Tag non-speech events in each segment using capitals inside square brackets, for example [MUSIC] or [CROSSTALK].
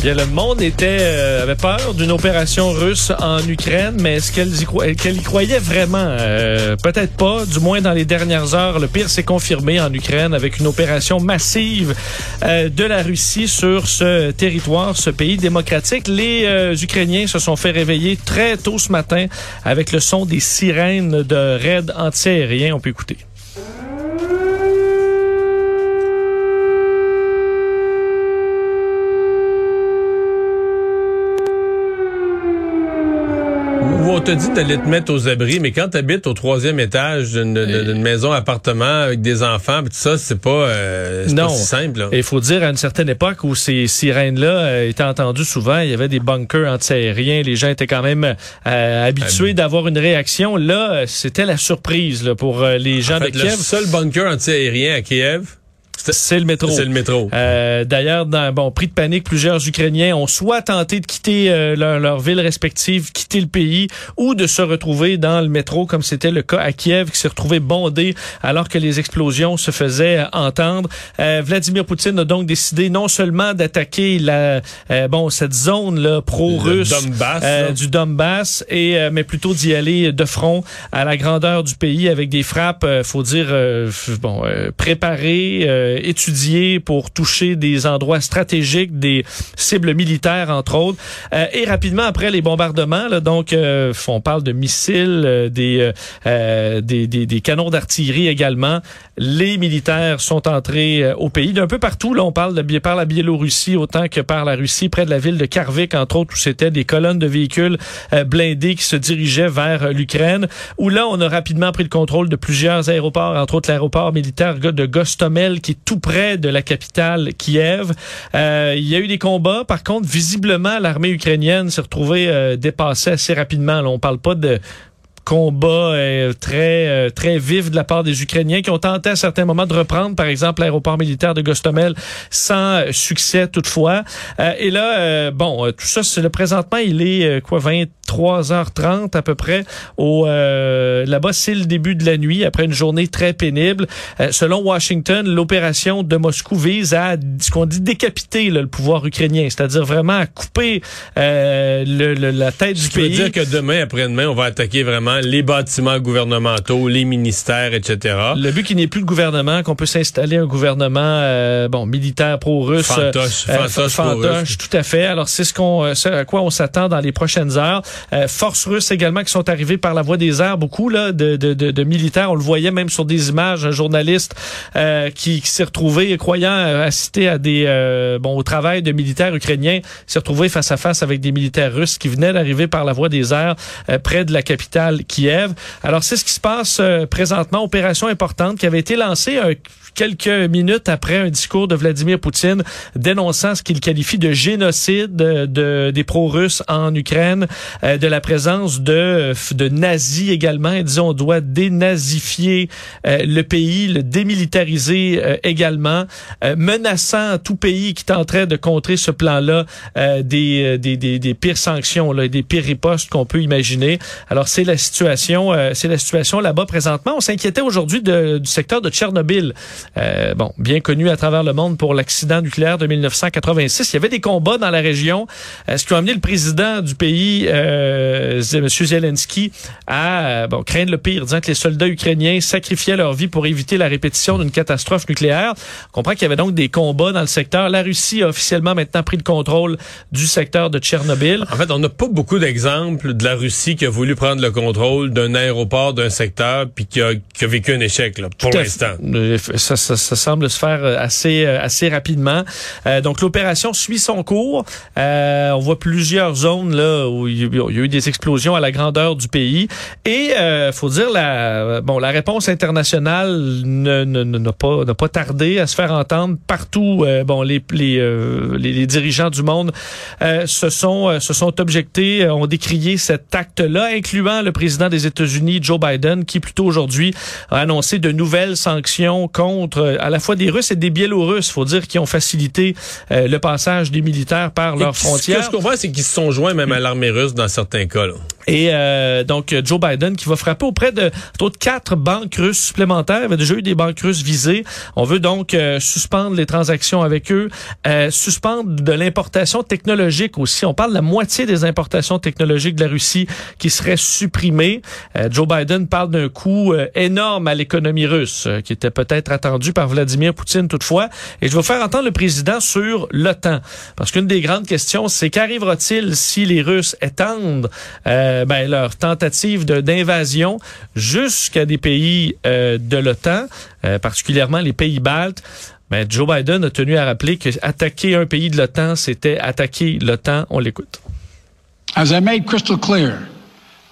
Bien, le monde était euh, avait peur d'une opération russe en Ukraine, mais est-ce qu'elle y, croyait vraiment? Euh, Peut-être pas. Du moins dans les dernières heures, le pire s'est confirmé en Ukraine avec une opération massive euh, de la Russie sur ce territoire, ce pays démocratique. Les euh, Ukrainiens se sont fait réveiller très tôt ce matin avec le son des sirènes de raids antiaériens. On peut écouter. Te dit d'aller te mettre aux abris, mais quand tu habites au troisième étage d'une, d'une- maison appartement avec des enfants, pis tout ça, c'est pas, euh, c'est pas Non. si simple. il faut dire, à une certaine époque où ces sirènes-là euh, étaient entendues souvent, il y avait des bunkers antiaériens, les gens étaient quand même euh, habitués d'avoir une réaction. Là, euh, c'était la surprise là, pour euh, les gens En fait, de le Kiev. seul bunker antiaérien à Kiev, C'est le métro. c'est le métro. Euh, D'ailleurs, dans bon prix de panique, plusieurs Ukrainiens ont soit tenté de quitter euh, leur, leur ville respective, quitter le pays, ou de se retrouver dans le métro, comme c'était le cas à Kiev, qui s'est retrouvé bondé alors que les explosions se faisaient entendre. Euh, Vladimir Poutine a donc décidé non seulement d'attaquer la euh, bon cette zone là pro-russe Le Donbass, euh, là. du Donbass, et euh, mais plutôt d'y aller de front à la grandeur du pays avec des frappes, euh, faut dire euh, bon euh, préparées, euh, pour toucher des endroits stratégiques, des cibles militaires entre autres. Euh, et rapidement après les bombardements, là, donc euh, on parle de missiles, euh, des, euh, euh, des, des des canons d'artillerie également. Les militaires sont entrés au pays d'un peu partout. Là, on parle de, par la Biélorussie autant que par la Russie, près de la ville de Karvik entre autres, où c'était des colonnes de véhicules blindés qui se dirigeaient vers l'Ukraine. Où là, on a rapidement pris le contrôle de plusieurs aéroports, entre autres l'aéroport militaire de Gostomel, qui tout près de la capitale Kiev. Euh, il y a eu des combats. Par contre, visiblement, l'armée ukrainienne s'est retrouvée euh, dépassée assez rapidement. Là, on parle pas de combat euh, très euh, très vif de la part des Ukrainiens qui ont tenté à certains moments de reprendre par exemple l'aéroport militaire de Gostomel sans succès toutefois. Euh, et là euh, bon tout ça c'est le présentement il est euh, quoi 23h30 à peu près au euh, là-bas c'est le début de la nuit après une journée très pénible. Euh, selon Washington l'opération de Moscou vise à ce qu'on dit décapiter là, le pouvoir ukrainien c'est-à-dire vraiment à couper euh, le, le- la tête du Ce qui veut pays. dire que demain, après-demain, on va attaquer vraiment les bâtiments gouvernementaux, les ministères, etc. Le but qu'il n'y ait plus de gouvernement, qu'on peut s'installer un gouvernement euh, bon militaire pro-russe, Fantoche, euh, fantoche fantoche, pro-russe. tout à fait. Alors c'est ce qu'on, euh, ce à quoi on s'attend dans les prochaines heures. Euh, forces russes également qui sont arrivées par la voie des airs, beaucoup là de, de, de, de militaires. On le voyait même sur des images, un journaliste euh, qui, qui s'est retrouvé croyant euh, assister à des euh, bon au travail de militaires ukrainiens, s'est retrouvé face à face avec des militaires russes qui venaient d'arriver par la voie des airs euh, près de la capitale Kiev. Alors c'est ce qui se passe euh, présentement, opération importante qui avait été lancée euh, quelques minutes après un discours de Vladimir Poutine dénonçant ce qu'il qualifie de génocide de, de- des pro-russes en Ukraine, euh, de la présence de, de nazis également. Il disait on doit dénazifier euh, le pays, le démilitariser euh, également, euh, menaçant tout pays qui tenterait de contrer ce plan-là euh, des, euh, des, des, des pires sanctions, là, des pires ripostes qu'on peut imaginer. Alors c'est la situation, euh, c'est la situation là-bas présentement. On s'inquiétait aujourd'hui du secteur de Tchernobyl, euh, bon bien connu à travers le monde pour l'accident nucléaire de 1986. Il y avait des combats dans la région, euh, ce qui a amené le président du pays, euh, M. Zelensky, à euh, bon craindre le pire, disant que les soldats ukrainiens sacrifiaient leur vie pour éviter la répétition d'une catastrophe nucléaire? On comprend qu'il y avait donc des combats dans le secteur. La Russie a officiellement maintenant pris le contrôle du secteur de Tchernobyl. En fait, on n'a pas beaucoup d'exemples de la Russie qui a voulu prendre le contrôle d'un aéroport, d'un secteur, puis qui a, qui a vécu un échec, là, pour l'instant. Ça, ça, ça semble se faire euh, assez euh, assez rapidement. Euh, donc l'opération suit son cours. Euh, on voit plusieurs zones là où il y a eu des explosions à la grandeur du pays. Et euh, faut dire la bon la réponse internationale ne ne- ne- n'a pas n'a pas tardé à se faire entendre partout. Euh, bon les les, les les dirigeants du monde se sont se sont objectés, ont décrié cet acte-là, incluant le président des États-Unis Joe Biden, qui plutôt aujourd'hui a annoncé de nouvelles sanctions contre euh, à la fois des Russes et des Biélorusses, faut dire, qui ont facilité euh, le passage des militaires par leurs frontières. Ce je comprends, c'est qu'ils se sont joints même à l'armée russe dans certains cas. Là. Et euh, donc, Joe Biden qui va frapper auprès de d'autres quatre banques russes supplémentaires. Il y a déjà eu des banques russes visées. On veut donc euh, suspendre les transactions avec eux, suspendre de l'importation technologique aussi. On parle de la moitié des importations technologiques de la Russie qui seraient supprimées. Joe Biden parle d'un coût énorme à l'économie russe, qui était peut-être attendu par Vladimir Poutine toutefois. Et je vais faire entendre le président sur l'OTAN. Parce qu'une des grandes questions, c'est qu'arrivera-t-il si les Russes étendent euh, ben, leur tentative d'invasion jusqu'à des pays euh, de l'OTAN, euh, particulièrement les pays baltes? Ben, Joe Biden a tenu à rappeler que attaquer un pays de l'OTAN, c'était attaquer l'OTAN. On l'écoute. As I made crystal clear,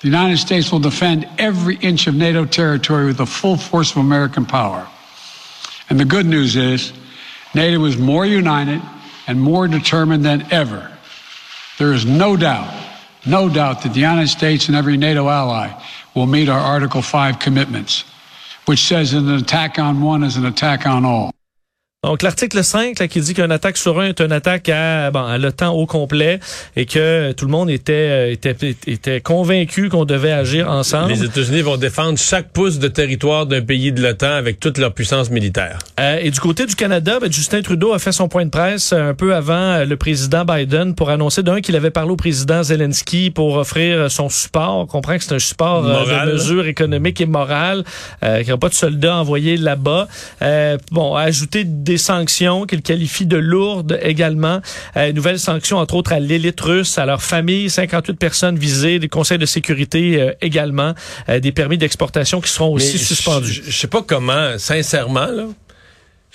the United States will defend every inch of NATO territory with the full force of American power. And the good news is, NATO is more united and more determined than ever. There is no doubt, no doubt that the United States and every NATO ally will meet our Article 5 commitments, which says that an attack on one is an attack on all. Donc, l'article 5, là, qui dit qu'une attaque sur un est une attaque à, bon, à l'OTAN au complet et que tout le monde était, euh, était, était convaincu qu'on devait agir ensemble. Les États-Unis vont défendre chaque pouce de territoire d'un pays de l'OTAN avec toute leur puissance militaire. Euh, et du côté du Canada, ben, Justin Trudeau a fait son point de presse euh, un peu avant euh, le président Biden pour annoncer d'un qu'il avait parlé au président Zelensky pour offrir son support. On comprend que c'est un support Moral. de mesures économiques et morales, euh, qu'il n'y a pas de soldats envoyés là-bas. Euh, bon, a ajouté des sanctions qu'il qualifie de lourdes également. Euh, nouvelles sanctions, entre autres, à l'élite russe, à leur famille, 58 personnes visées, des conseils de sécurité euh, également, euh, des permis d'exportation qui seront aussi Mais suspendus. Je, je sais pas comment, sincèrement, là.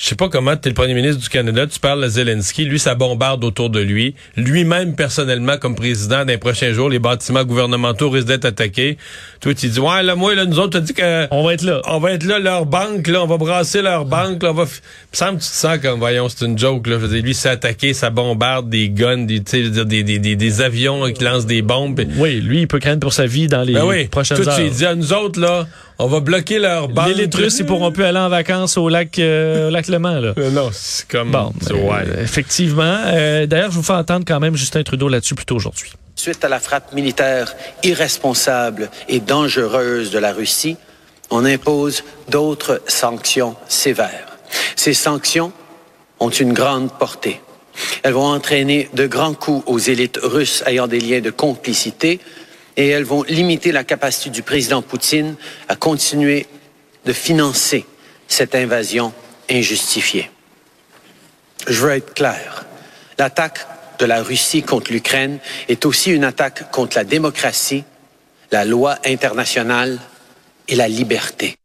Je sais pas comment tu es le premier ministre du Canada, tu parles à Zelensky, lui ça bombarde autour de lui, lui-même personnellement comme président dans les prochains jours, les bâtiments gouvernementaux risquent d'être attaqués. Toi tu dis ouais là moi là nous autres tu dit que On va être là. on va être là leur banque là, on va brasser leur banque là, on va semble tu te sens comme voyons, c'est une joke là, je veux dire lui s'est attaqué, ça bombarde des guns, des tu sais des, des, des, des avions qui lancent des bombes. Oui, lui, il peut craindre pour sa vie dans les Ben oui, prochaines toi heures. tu dis à nous autres là, on va bloquer leur banque. Les Russes, ils pourront plus aller en vacances au lac, euh, au lac Léman, là. Euh, non, c'est comme Bon, euh, ouais. effectivement. Euh, D'ailleurs, je vous fais entendre quand même Justin Trudeau là-dessus plus tôt aujourd'hui. Suite à la frappe militaire irresponsable et dangereuse de la Russie, on impose d'autres sanctions sévères. Ces sanctions ont une grande portée. Elles vont entraîner de grands coups aux élites russes ayant des liens de complicité et elles vont limiter la capacité du président Poutine à continuer de financer cette invasion injustifiée. Je veux être clair. L'attaque de la Russie contre l'Ukraine est aussi une attaque contre la démocratie, la loi internationale et la liberté.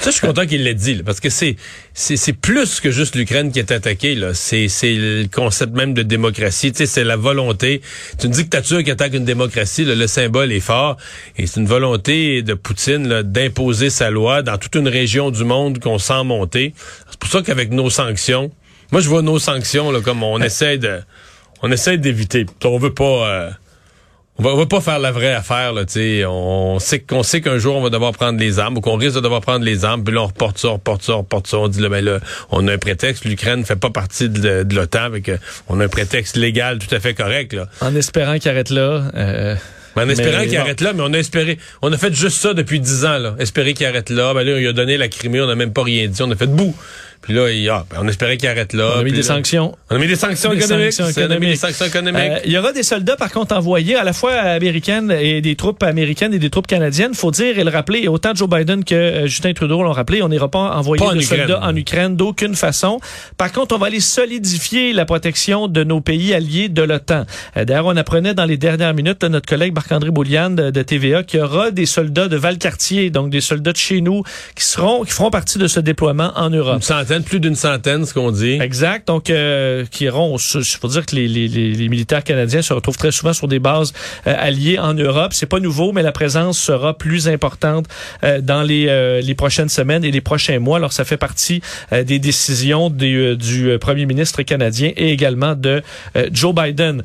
Ça, je suis content qu'il l'ait dit, là, parce que c'est c'est c'est plus que juste l'Ukraine qui est attaquée. là. C'est c'est le concept même de démocratie. Tu sais, c'est la volonté. C'est une dictature qui attaque une démocratie. là, le symbole est fort, et c'est une volonté de Poutine là, d'imposer sa loi dans toute une région du monde qu'on sent monter. C'est pour ça qu'avec nos sanctions, moi je vois nos sanctions là, comme on essaie de on essaie d'éviter. On veut pas. euh, on va, on va pas faire la vraie affaire, là, tu sais. On sait qu'on sait qu'un jour on va devoir prendre les armes ou qu'on risque de devoir prendre les armes, puis là on reporte ça, on reporte ça, on reporte ça. On dit là, ben là, on a un prétexte. L'Ukraine fait pas partie de, de l'OTAN, avec on a un prétexte légal tout à fait correct, là. En espérant qu'il arrête là. euh, Mais en espérant qu'il arrête là, mais on a espéré, on a fait juste ça depuis dix ans, là. Espérer qu'il arrête là. Ben là, il a donné la Crimée, on n'a même pas rien dit, on a fait debout. Puis là, il, ah, ben, on espérait qu'il arrête là. on a mis des là- sanctions. On a mis des sanctions Des économiques. sanctions On a mis des sanctions économiques. Euh, il y aura des soldats, par contre, envoyés à la fois américaines et des troupes américaines et des troupes canadiennes. faut dire et le rappeler, et autant Joe Biden que euh, Justin Trudeau l'ont rappelé, on n'ira pas envoyer Pas de soldats en Ukraine d'aucune façon. Par contre, on va aller solidifier la protection de nos pays alliés de l'OTAN. Euh, D'ailleurs, on apprenait dans les dernières minutes de notre collègue Marc-André Bouliane de, de TVA qu'il y aura des soldats de Valcartier, donc des soldats de chez nous, qui seront, qui feront partie de ce déploiement en Europe. Une plus d'une centaine, ce qu'on dit. Exact. Donc, euh, qui iront. Il faut dire que les, les, les, militaires canadiens se retrouvent très souvent sur des bases euh, alliées en Europe. C'est pas nouveau, mais la présence sera plus importante euh, dans les, euh, les prochaines semaines et les prochains mois. Alors, ça fait partie euh, des décisions des, du premier ministre canadien et également de Joe Biden.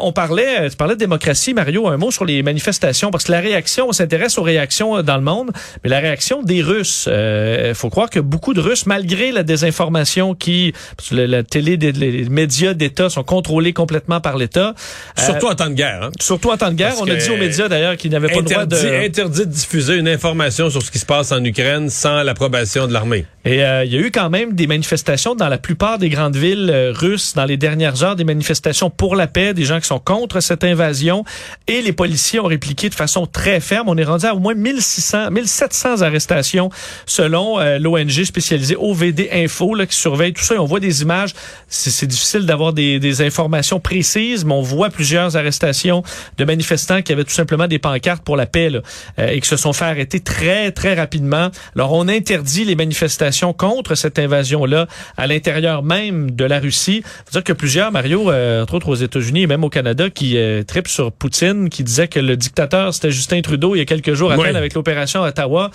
On parlait, tu parlais de démocratie, Mario. Un mot sur les manifestations parce que la réaction, on s'intéresse aux réactions dans le monde, mais la réaction des Russes. Il faut croire que beaucoup de Russes, malgré la désinformation qui, parce que la, la télé, les médias d'État sont contrôlés complètement par l'État. Euh, Surtout en temps de guerre. Hein? surtout en temps de guerre. Parce On a dit aux médias d'ailleurs qu'ils n'avaient pas le droit de... interdit de diffuser une information sur ce qui se passe en Ukraine sans l'approbation de l'armée. Et euh, il y a eu quand même des manifestations dans la plupart des grandes villes euh, russes dans les dernières heures, des manifestations pour la paix, des gens qui sont contre cette invasion. Et les policiers ont répliqué de façon très ferme. On est rendu à au moins 1600, 1700 arrestations selon l'ONG spécialisée OVD Info là, qui surveille tout ça. Et on voit des images. C'est difficile d'avoir des, des informations précises, mais on voit plusieurs arrestations de manifestants qui avaient tout simplement des pancartes pour la paix là, euh, et qui se sont fait arrêter très, très rapidement. Alors, on interdit les manifestations contre cette invasion-là à l'intérieur même de la Russie. faut dire que plusieurs, Mario, euh, entre autres aux États-Unis et même au Canada, qui euh, tripent sur Poutine, qui disaient que le dictateur, c'était Justin Trudeau il y a quelques jours à Oui. peine avec l'opération Ottawa.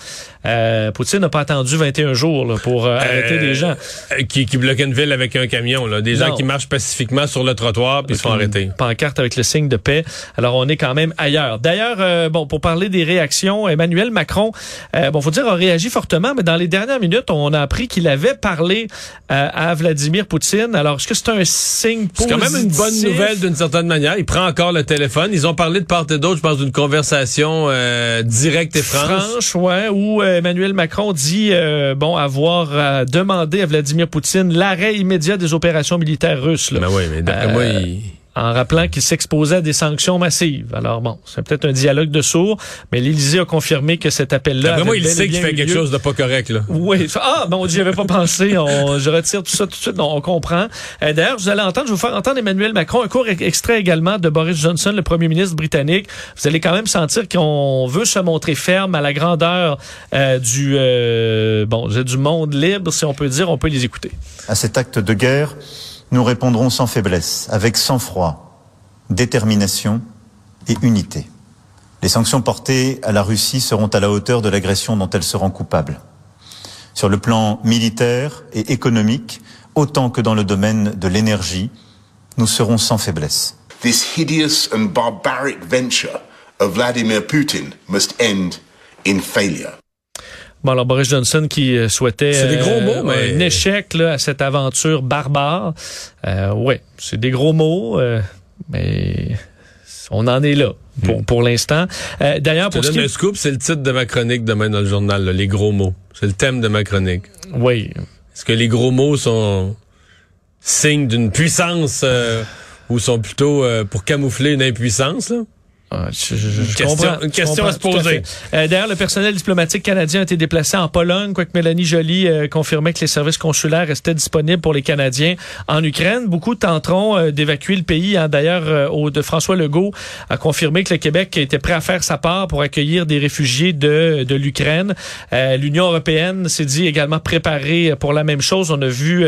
Euh, Poutine n'a pas attendu 21 jours là, pour euh, arrêter Euh, des gens. euh, Qui, qui bloquaient une ville avec un camion. Là. Des gens Non. qui marchent pacifiquement sur le trottoir puis se font arrêter. Pancarte avec le signe de paix. Alors, on est quand même ailleurs. D'ailleurs, euh, bon, pour parler des réactions, Emmanuel Macron, euh, bon, faut dire, a réagi fortement, mais dans les dernières minutes, on a appris qu'il avait parlé euh, à Vladimir Poutine. Alors, est-ce que c'est un signe C'est positif? quand même une bonne nouvelle d'une certaine manière. Il prend encore le téléphone. Ils ont parlé de part et d'autre, je pense, d'une conversation euh, directe et franche. Franche, ouais, où euh, Emmanuel Macron dit bon avoir euh, demandé à Vladimir Poutine l'arrêt immédiat des opérations militaires russes. là. Ben oui, mais d'après Euh, moi, il... en rappelant qu'il s'exposait à des sanctions massives. Alors bon, c'est peut-être un dialogue de sourds, mais l'Élysée a confirmé que cet appel-là. Avait il sait qu'il fait quelque lieu. chose de pas correct, là. Oui. Ah, bon, j'y avais pas [LAUGHS] pensé. On- je retire tout ça tout de suite. Non, on comprend. Euh, D'ailleurs, vous allez entendre, je vais vous faire entendre Emmanuel Macron, un court ex- extrait également de Boris Johnson, le premier ministre britannique. Vous allez quand même sentir qu'on veut se montrer ferme à la grandeur euh, du, euh, bon, du monde libre, si on peut dire. On peut les écouter. À cet acte de guerre, nous répondrons sans faiblesse, avec sang-froid, détermination et unité. Les sanctions portées à la Russie seront à la hauteur de l'agression dont elle se rend coupable. Sur le plan militaire et économique, autant que dans le domaine de l'énergie, nous serons sans faiblesse. This hideous and barbaric venture of Vladimir Putin must end in failure. Bon, alors Boris Johnson qui euh, souhaitait C'est des gros mots, mais- un échec là, à cette aventure barbare. Euh, ouais, c'est des gros mots, euh, mais on en est là pour, pour l'instant. Euh, D'ailleurs, Hmm. Pour ce donne qui un est... scoop, c'est le titre de ma chronique demain dans le journal, là, les gros mots. C'est le thème de ma chronique. Oui, Est-ce que les gros mots sont signes d'une puissance euh, ou sont plutôt euh, pour camoufler une impuissance? Là? Ah, je- je- je question- comprends, une question à se poser. Euh, D'ailleurs, le personnel diplomatique canadien a été déplacé en Pologne, quoique Mélanie Joly euh, confirmait que les services consulaires restaient disponibles pour les Canadiens en Ukraine. Beaucoup tenteront euh, d'évacuer le pays. hein. D'ailleurs, de François Legault a confirmé que le Québec était prêt à faire sa part pour accueillir des réfugiés de, de l'Ukraine. L'Union européenne s'est dit également préparée pour la même chose. On a vu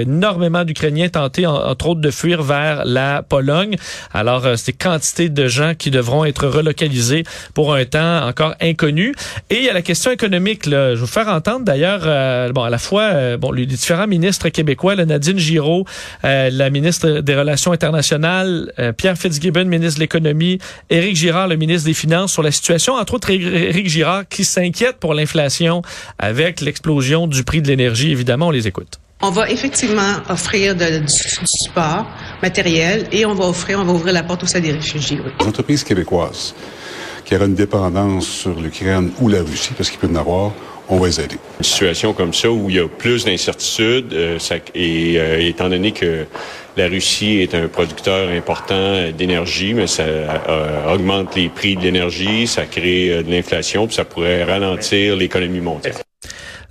énormément d'Ukrainiens tenter, en- entre autres, de fuir vers la Pologne. Alors, c'est des quantités de gens qui devront être relocalisés pour un temps encore inconnu. Et il y a la question économique. Là. Je vais vous faire entendre d'ailleurs, euh, bon, à la fois, euh, bon, les différents ministres québécois, là, Nadine Giraud, euh, la ministre des Relations internationales, euh, Pierre Fitzgibbon, ministre de l'Économie, Éric Girard, le ministre des Finances, sur la situation, entre autres Éric Girard, qui s'inquiète pour l'inflation avec l'explosion du prix de l'énergie. Évidemment, on les écoute. On va effectivement offrir de- du, du support matériel et on va offrir, on va ouvrir la porte aussi à des réfugiés. oui. Les entreprises québécoises qui auraient une dépendance sur l'Ukraine ou la Russie, parce qu'il peut y en avoir, on va les aider. Une situation comme ça où il y a plus d'incertitudes euh, ça- et euh, étant donné que la Russie est un producteur important d'énergie, mais ça euh, augmente les prix de l'énergie, ça crée euh, de l'inflation, puis ça pourrait ralentir l'économie mondiale.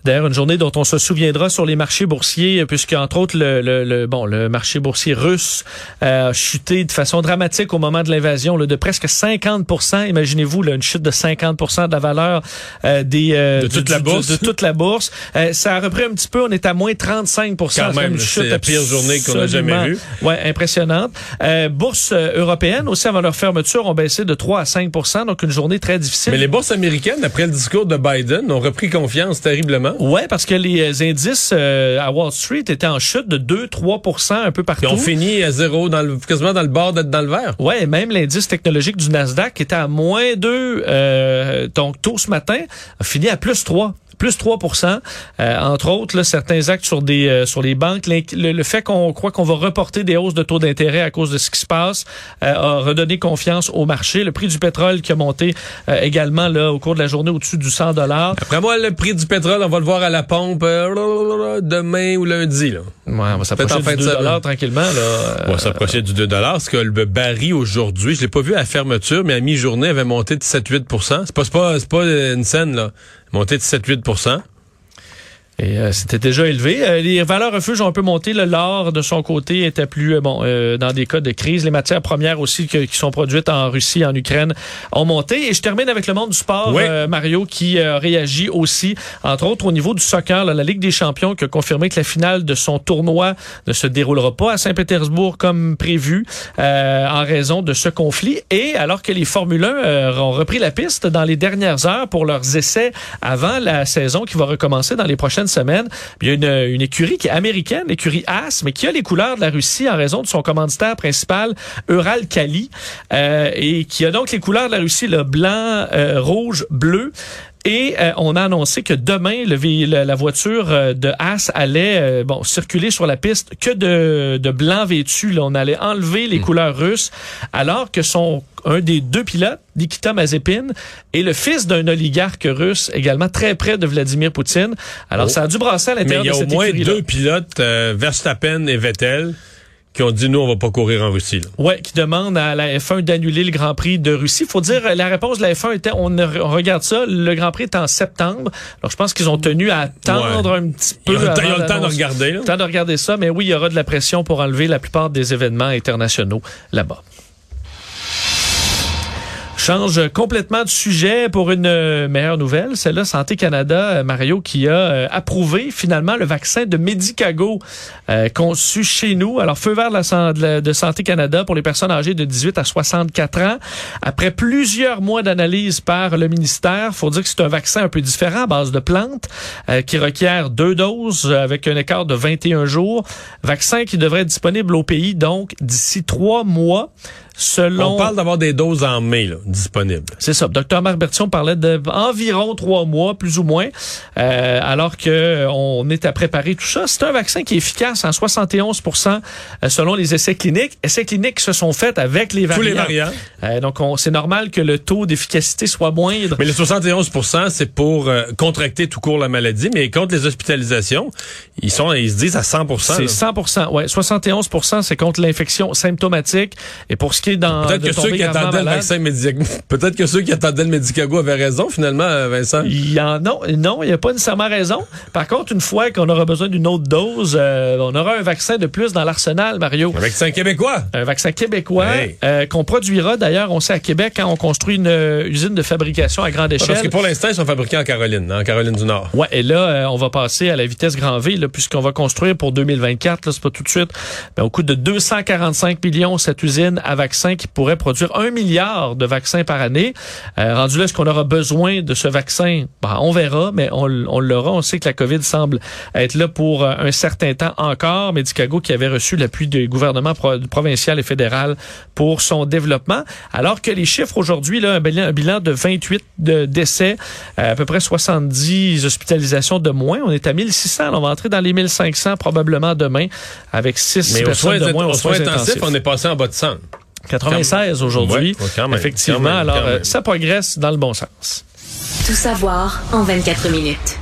D'ailleurs, une journée dont on se souviendra sur les marchés boursiers, puisque entre autres le, le, le- bon le marché boursier russe euh, a chuté de façon dramatique au moment de l'invasion, de presque 50% Imaginez-vous une chute de 50% de la valeur euh, des euh, De du- toute la bourse. de toute la bourse. Euh, ça a repris un petit peu. On est à moins 35 Quand même, c'est la pire journée qu'on a jamais vue. Ouais, impressionnante. Euh, bourse euh, européenne aussi avant leur fermeture ont baissé de 3 à 5% donc une journée très difficile. Mais les bourses américaines, après le discours de Biden, ont repris confiance terriblement. Ouais, parce que les indices euh, à Wall Street étaient en chute de 2-3% un peu partout. Ils ont fini à zéro, dans le, quasiment dans le bord d'être dans le vert. Ouais, même l'indice technologique du Nasdaq était à moins 2, euh, donc tôt ce matin, a fini à plus 3 plus 3% euh, Entre autres, là, certains actes sur des euh, sur les banques, le, le fait qu'on croit qu'on va reporter des hausses de taux d'intérêt à cause de ce qui se passe euh, a redonné confiance au marché. Le prix du pétrole qui a monté euh, également là au cours de la journée au-dessus du 100 dollars. Après moi, le prix du pétrole, on va le voir à la pompe demain ou lundi. Là. Ouais, on va s'approcher du 2 dollars tranquillement. Là, on va s'approcher du 2 dollars. Parce que le baril aujourd'hui, je l'ai pas vu à la fermeture, mais à mi-journée, avait monté de 7-8 C'est pas, pas, pas une scène, là monté de 7-8 et euh, c'était déjà élevé. Euh, les valeurs refuges ont un peu monté. Le l'or, de son côté, était plus, euh, bon, dans des cas de crise. Les matières premières aussi qui sont produites en Russie, en Ukraine, ont monté. Et je termine avec le monde du sport, Mario, qui réagit aussi, entre autres au niveau du soccer. la Ligue des champions qui a confirmé que la finale de son tournoi ne se déroulera pas à Saint-Pétersbourg comme prévu en raison de ce conflit. Et alors que les Formule 1 ont repris la piste dans les dernières heures pour leurs essais avant la saison qui va recommencer dans les prochaines semaine. Il y a une, une écurie qui est américaine, l'écurie As, mais qui a les couleurs de la Russie en raison de son commanditaire principal, Ural Kali, euh, et qui a donc les couleurs de la Russie, le blanc, euh, rouge, bleu. Et euh, on a annoncé que demain, le, la voiture euh, de Haas allait euh, bon circuler sur la piste que de, de blanc vêtu. Là. On allait enlever les hmm. couleurs russes, alors que son un des deux pilotes, Nikita Mazepin, est le fils d'un oligarque russe, également très près de Vladimir Poutine. Alors, oh. ça a dû brasser à l'intérieur de cette Mais il y a au moins deux pilotes, Verstappen et Vettel, qui ont dit nous on va pas courir en Russie. Là. Ouais, qui demandent à la F1 d'annuler le Grand Prix de Russie. Faut dire la réponse de la F1 était on, regarde ça, le Grand Prix est en septembre. Alors je pense qu'ils ont tenu à attendre un petit peu. Ils ont, le temps de regarder. Le temps de regarder ça, mais oui, il y aura de la pression pour enlever la plupart des événements internationaux là-bas change complètement de sujet pour une euh, meilleure nouvelle. C'est là Santé Canada, euh, Mario, qui a euh, approuvé finalement le vaccin de Medicago conçu chez nous. Alors, feu vert de, Santé Canada pour les personnes âgées de 18 à 64 ans. Après plusieurs mois d'analyse par le ministère, faut dire que c'est un vaccin un peu différent à base de plantes qui requiert deux doses avec un écart de 21 jours. Vaccin qui devrait être disponible au pays donc d'ici trois mois. Selon... On parle d'avoir des doses en mai là, disponibles. C'est ça. Docteur Marc Bertion parlait d'environ trois mois, plus ou moins, euh, alors que euh, on est à préparer tout ça. C'est un vaccin qui est efficace en 71% euh, selon les essais cliniques. Essais cliniques se sont faits avec les variants. Tous les variants. Euh, donc, c'est normal que le taux d'efficacité soit moindre. Mais le 71% c'est pour euh, contracter tout court la maladie, mais contre les hospitalisations, ils sont, ils se disent à 100 C'est 100 ouais. 71% c'est contre l'infection symptomatique. Et pour ce Peut-être que ceux qui attendaient le vaccin [LAUGHS] Peut-être que ceux qui attendaient le Medicago avaient raison, finalement, euh, Vincent. Il y en... Non, non, il n'y a pas nécessairement raison. Par contre, une fois qu'on aura besoin d'une autre dose, euh, on aura un vaccin de plus dans l'arsenal, Mario. Un vaccin québécois. Un vaccin québécois euh, qu'on produira, d'ailleurs, on sait à Québec, quand on construit une usine de fabrication à grande échelle. parce que pour l'instant, ils sont fabriqués en Caroline, en Caroline du Nord. Ouais, et là, on va passer à la vitesse grand V, puisqu'on va construire pour 2024, là, c'est pas tout de suite, mais au coût de 245 millions, cette usine à vaccin qui pourrait produire un milliard de vaccins par année. Euh, rendu là, est-ce qu'on aura besoin de ce vaccin? Ben, on verra, mais on, on l'aura. On sait que la COVID semble être là pour euh, un certain temps encore. Medicago qui avait reçu l'appui du gouvernement provincial et fédéral pour son développement. Alors que les chiffres aujourd'hui, là, un bilan, un bilan de 28 de décès, euh, à peu près 70 hospitalisations de moins. On est à 1600. on va entrer dans les 1500 probablement demain avec 6 personnes de moins aux soins, intensifs. On est passé en bas de 100. 96 aujourd'hui. Effectivement, alors euh, ça progresse dans le bon sens. Tout savoir en 24 minutes.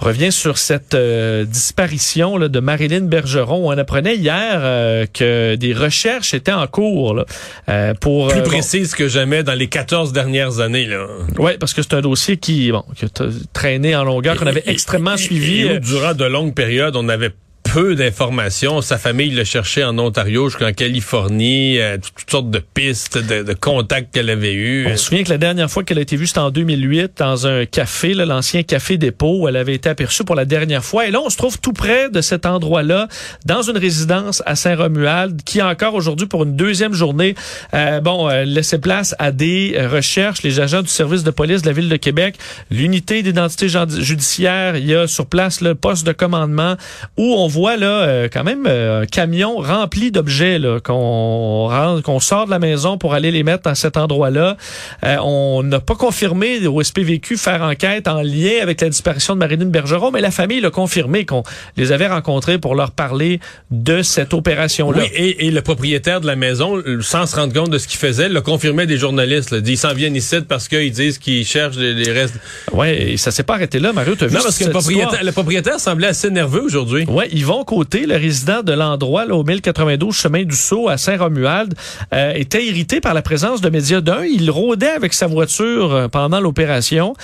On revient sur cette euh, disparition là, de Marilyn Bergeron. On apprenait hier euh, que des recherches étaient en cours là, pour plus précise que jamais dans les 14 dernières années là. Oui, parce que c'est un dossier qui bon qui a traîné en longueur qu'on avait extrêmement suivi. durant de longues périodes, on avait peu d'informations. Sa famille le cherchait en Ontario jusqu'en Californie, euh, toutes sortes de pistes, de, de contacts qu'elle avait eus. On se souvient que la dernière fois qu'elle a été vue, c'était en 2008 dans un café, l'ancien café dépôt, où elle avait été aperçue pour la dernière fois. Et là, on se trouve tout près de cet endroit-là, dans une résidence à Saint-Romuald, qui encore aujourd'hui, pour une deuxième journée, euh, bon, euh, laissait place à des recherches. Les agents du service de police de la ville de Québec, l'unité d'identité judiciaire, il y a sur place le poste de commandement où on voit là euh, quand même euh, un camion rempli d'objets là, qu'on qu'on sort de la maison pour aller les mettre dans cet endroit-là. Euh, on n'a pas confirmé au SPVQ faire enquête en lien avec la disparition de Marilyn Bergeron, mais la famille l'a confirmé qu'on les avait rencontrés pour leur parler de cette opération-là. Oui, et, et le propriétaire de la maison, sans se rendre compte de ce qu'il faisait, le confirmait des journalistes. Là, dit, ils s'en viennent ici parce qu'ils disent qu'ils cherchent les, restes. Ouais, et ça s'est pas arrêté là, Mario. Vu Non, parce que le propriétaire, histoire? le propriétaire semblait assez nerveux aujourd'hui. Ouais, Côté, le résident de l'endroit au 1092 chemin du Sceau à Saint-Romuald, euh, était irrité par la présence de médias d'un. Il rôdait avec sa voiture euh, pendant l'opération.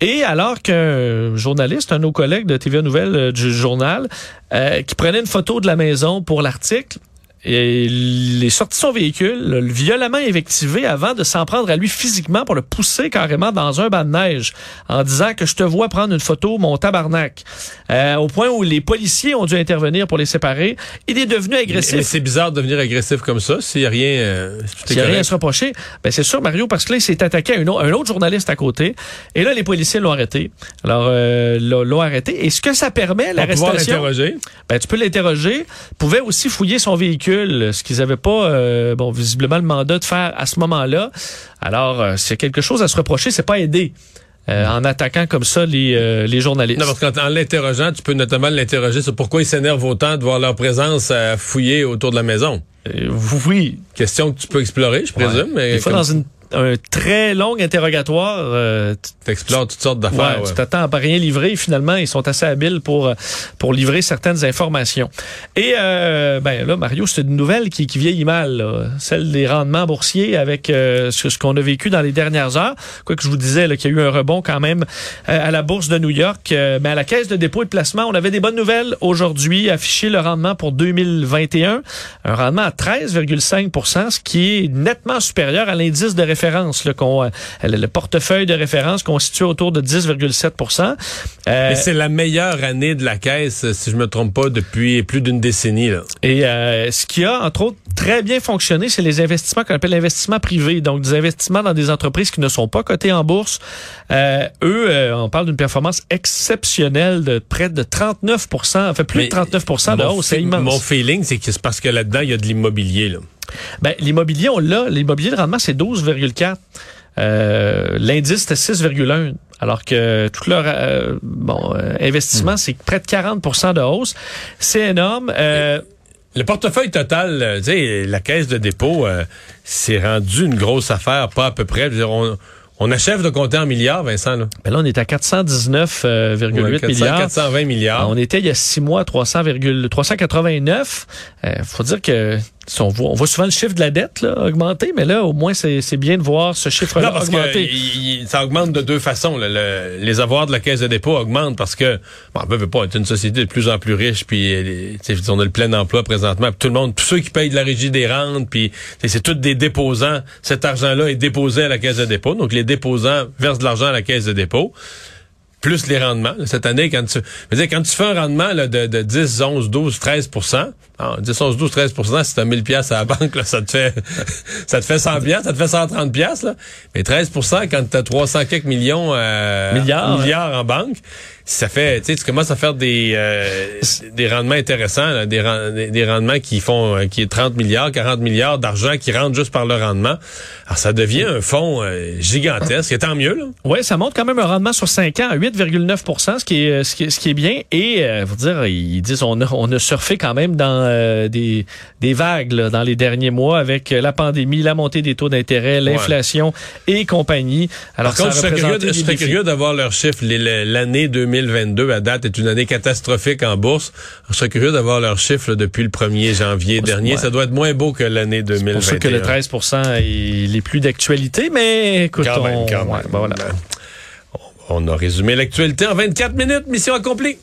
Et alors qu'un journaliste, un de nos collègues de TVA Nouvelle euh, du journal, qui prenait une photo de la maison pour l'article, et il est sorti de son véhicule, le violemment invectivé avant de s'en prendre à lui physiquement pour le pousser carrément dans un banc de neige en disant que je te vois prendre une photo, mon tabarnak. Euh, au point où les policiers ont dû intervenir pour les séparer. Il est devenu Mais agressif. c'est bizarre de devenir agressif comme ça s'il n'y a rien. euh, S'il a rien à se reprocher, ben c'est sûr, Mario, parce que là, il s'est attaqué à un, au- un autre journaliste à côté. Et là, les policiers l'ont arrêté. Alors, euh, l'ont arrêté. Et ce que ça permet, l'arrestation... l'interroger. Ben, tu peux l'interroger. Pouvait aussi fouiller son véhicule, ce qu'ils n'avaient pas, euh, bon, visiblement le mandat de faire à ce moment-là. Alors, euh, c'est quelque chose à se reprocher, c'est pas aider. euh, en attaquant comme ça les, euh, les journalistes. Non, parce qu'en en l'interrogeant, tu peux notamment l'interroger sur pourquoi ils s'énervent autant de voir leur présence à fouiller autour de la maison. Euh, oui. Question que tu peux explorer, je présume. mais Des fois, comme dans une, un très long interrogatoire, euh, tu explores toutes sortes d'affaires. ouais. Tu t'attends à pas rien livrer. Finalement, ils sont assez habiles pour euh, pour livrer certaines informations. Et euh, ben là, Mario, c'est une nouvelle qui, qui vieillit mal, là. celle des rendements boursiers avec euh, ce, ce qu'on a vécu dans les dernières heures. Quoi que je vous disais qu'il y a eu un rebond quand même euh, à la bourse de New York, Euh, mais à la caisse de dépôt et de placement, on avait des bonnes nouvelles aujourd'hui. Affiché le rendement pour 2021, un rendement à 13,5 ce qui est nettement supérieur à l'indice de référence, là, qu'on, euh, le le portefeuille de référence constitué autour de 10,7% Euh, Mais c'est la meilleure année de la caisse, si je me trompe pas, depuis plus d'une décennie. Là. Et euh, ce qui a, entre autres, très bien fonctionné, c'est les investissements qu'on appelle l'investissement privé. Donc, des investissements dans des entreprises qui ne sont pas cotées en bourse. Euh, eux, euh, on parle d'une performance exceptionnelle de près de 39 en fait plus Mais de 39 de hausse. C'est immense. Mon feeling, c'est que c'est parce que là-dedans, il y a de l'immobilier. Là. Ben, l'immobilier, on l'a. L'immobilier, le rendement, c'est 12,4. Euh, L'indice, c'était 6,1. Alors que tout leur euh, bon, euh, investissement, c'est près de 40% de hausse. C'est énorme. Euh, Le portefeuille total, euh, tu sais, la caisse de dépôt, euh, c'est rendu une grosse affaire, pas à peu près. Dire, on, on achève de compter en milliards, Vincent. Là. ben là, on est à 419,8 Ouais, 400, milliards. 420 milliards. On était il y a six mois à 300, 389. Euh, faut dire que si on, voit, on voit souvent le chiffre de la dette là, augmenter, mais là, au moins, c'est bien de voir ce chiffre-là [LAUGHS] que augmenter. il- il- ça augmente de deux façons. là. Le- les avoirs de la caisse de dépôt augmentent parce que, bon, on peut pas être une société de plus en plus riche, puis euh, on a le plein emploi présentement. puis tout le monde, tous ceux qui payent de la régie des rentes, puis c'est tous des déposants. Cet argent-là est déposé à la caisse de dépôt. Donc les déposants versent de l'argent à la caisse de dépôt. Plus les rendements. Cette année, quand tu, dire, quand tu fais un rendement là, de, de 10, 11, 12, 13 ah, 10, 11, 12, 13% si t'as 1000 pièces à la banque, là, ça te fait [LAUGHS] ça te fait 100 pièces, ça te fait 130 pièces là. Mais 13% quand t'as 300 quelques millions euh, Milliards, milliards en banque, ça fait tu sais tu commences à faire des euh, des rendements intéressants, là, des, des, rendements qui font euh, qui est 30 milliards, 40 milliards d'argent qui rentrent juste par le rendement. Alors ça devient un fonds euh, gigantesque, et tant mieux là. Oui, ça montre quand même un rendement sur 5 ans à 8,9 ce qui est ce qui est, ce qui est bien. Et euh, faut dire, ils disent on a on a surfé quand même dans euh, des des vagues là, dans les derniers mois avec la pandémie, la montée des taux d'intérêt, l'inflation et compagnie. Alors Par contre, je ça serais curieux, je des serais curieux d'avoir leurs chiffres. L'année 2022, à date, est une année catastrophique en bourse. Je serais curieux d'avoir leurs chiffres depuis le 1er janvier dernier. Ça doit être moins beau que l'année C'est 2021. pour ça que le 13 il est plus d'actualité, mais écoute, Quand même, ouais, ben voilà. On a résumé l'actualité en 24 minutes. Mission accomplie.